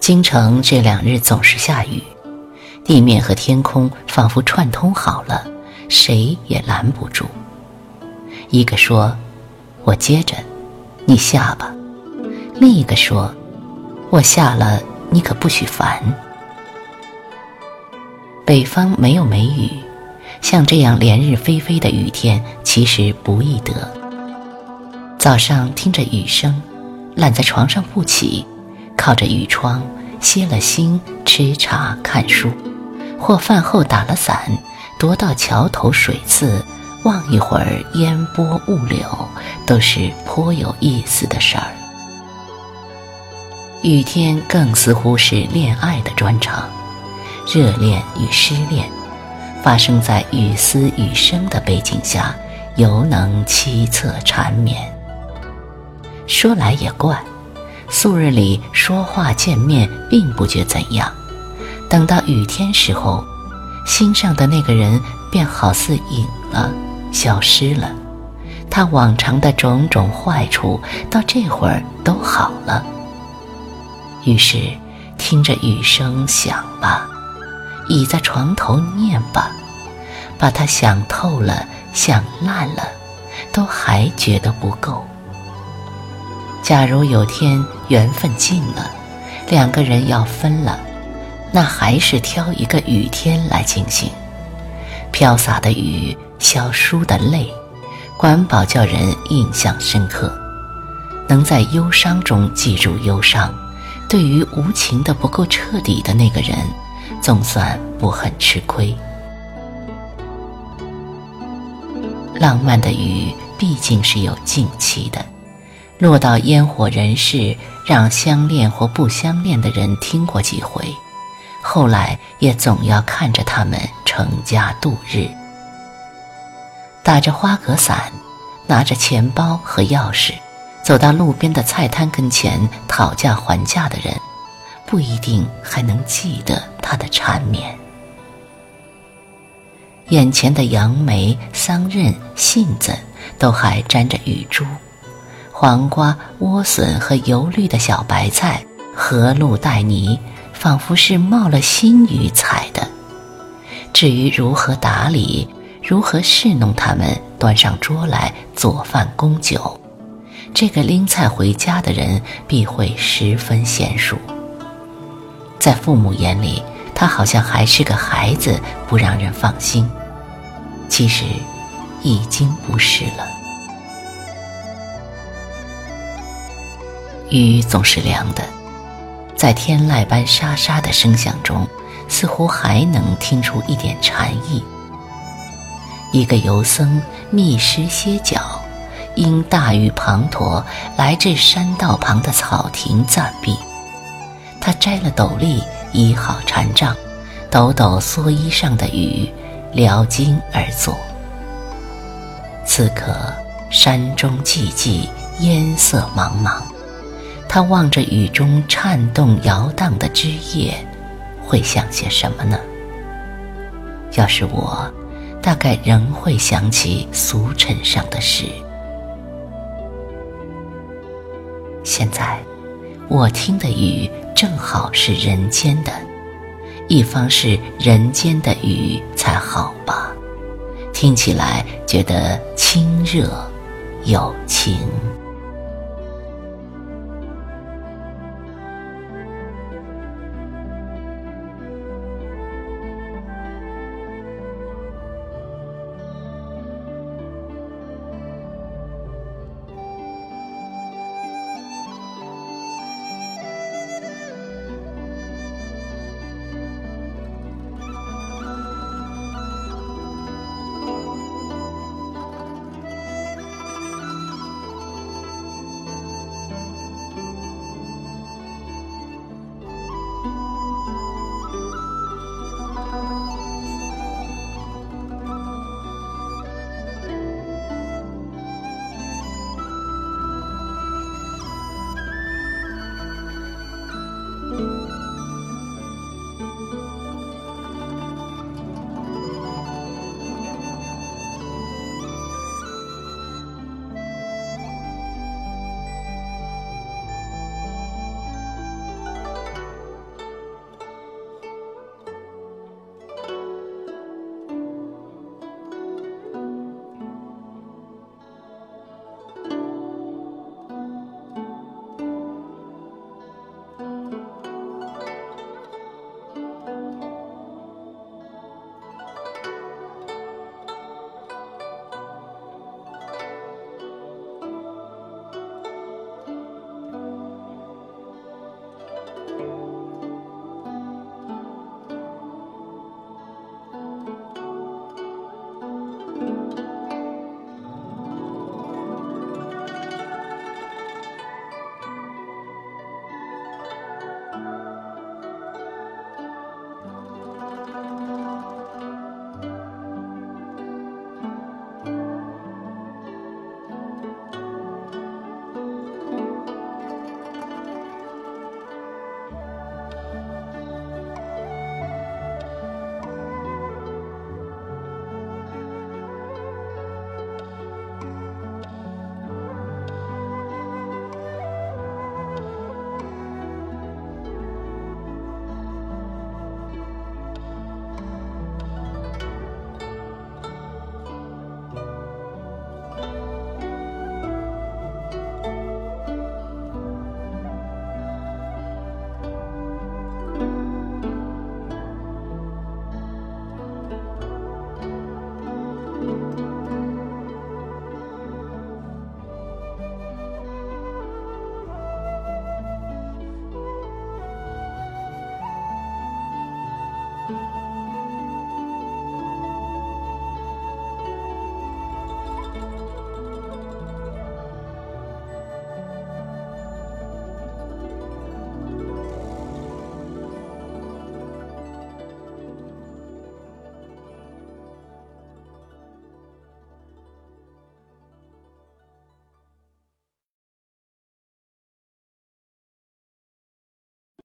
京城这两日总是下雨，地面和天空仿佛串通好了，谁也拦不住。一个说：“我接着，你下吧。”另一个说：“我下了，你可不许烦。”北方没有梅雨，像这样连日霏霏的雨天，其实不易得。早上听着雨声，懒在床上不起，靠着雨窗。歇了心，吃茶看书，或饭后打了伞，踱到桥头水寺，望一会儿烟波雾柳，都是颇有意思的事儿。雨天更似乎是恋爱的专场，热恋与失恋，发生在雨丝雨声的背景下，犹能凄恻缠绵。说来也怪。素日里说话见面并不觉怎样，等到雨天时候，心上的那个人便好似隐了，消失了。他往常的种种坏处到这会儿都好了。于是听着雨声想吧，倚在床头念吧，把他想透了，想烂了，都还觉得不够。假如有天缘分尽了，两个人要分了，那还是挑一个雨天来进行。飘洒的雨，消疏的泪，管保叫人印象深刻。能在忧伤中记住忧伤，对于无情的不够彻底的那个人，总算不很吃亏。浪漫的雨毕竟是有静期的。落到烟火人世，让相恋或不相恋的人听过几回，后来也总要看着他们成家度日。打着花格伞，拿着钱包和钥匙，走到路边的菜摊跟前讨价还价的人，不一定还能记得他的缠绵。眼前的杨梅、桑葚、杏子，都还沾着雨珠。黄瓜、莴笋和油绿的小白菜，和露带泥，仿佛是冒了新雨采的。至于如何打理，如何侍弄它们，端上桌来做饭供酒，这个拎菜回家的人必会十分娴熟。在父母眼里，他好像还是个孩子，不让人放心。其实，已经不是了。雨总是凉的，在天籁般沙沙的声响中，似乎还能听出一点禅意。一个游僧觅食歇脚，因大雨滂沱，来至山道旁的草亭暂避。他摘了斗笠，倚好禅杖，抖抖蓑衣上的雨，撩襟而坐。此刻山中寂寂，烟色茫茫。他望着雨中颤动摇荡的枝叶，会想些什么呢？要是我，大概仍会想起俗尘上的事。现在，我听的雨正好是人间的，一方是人间的雨才好吧？听起来觉得亲热有情。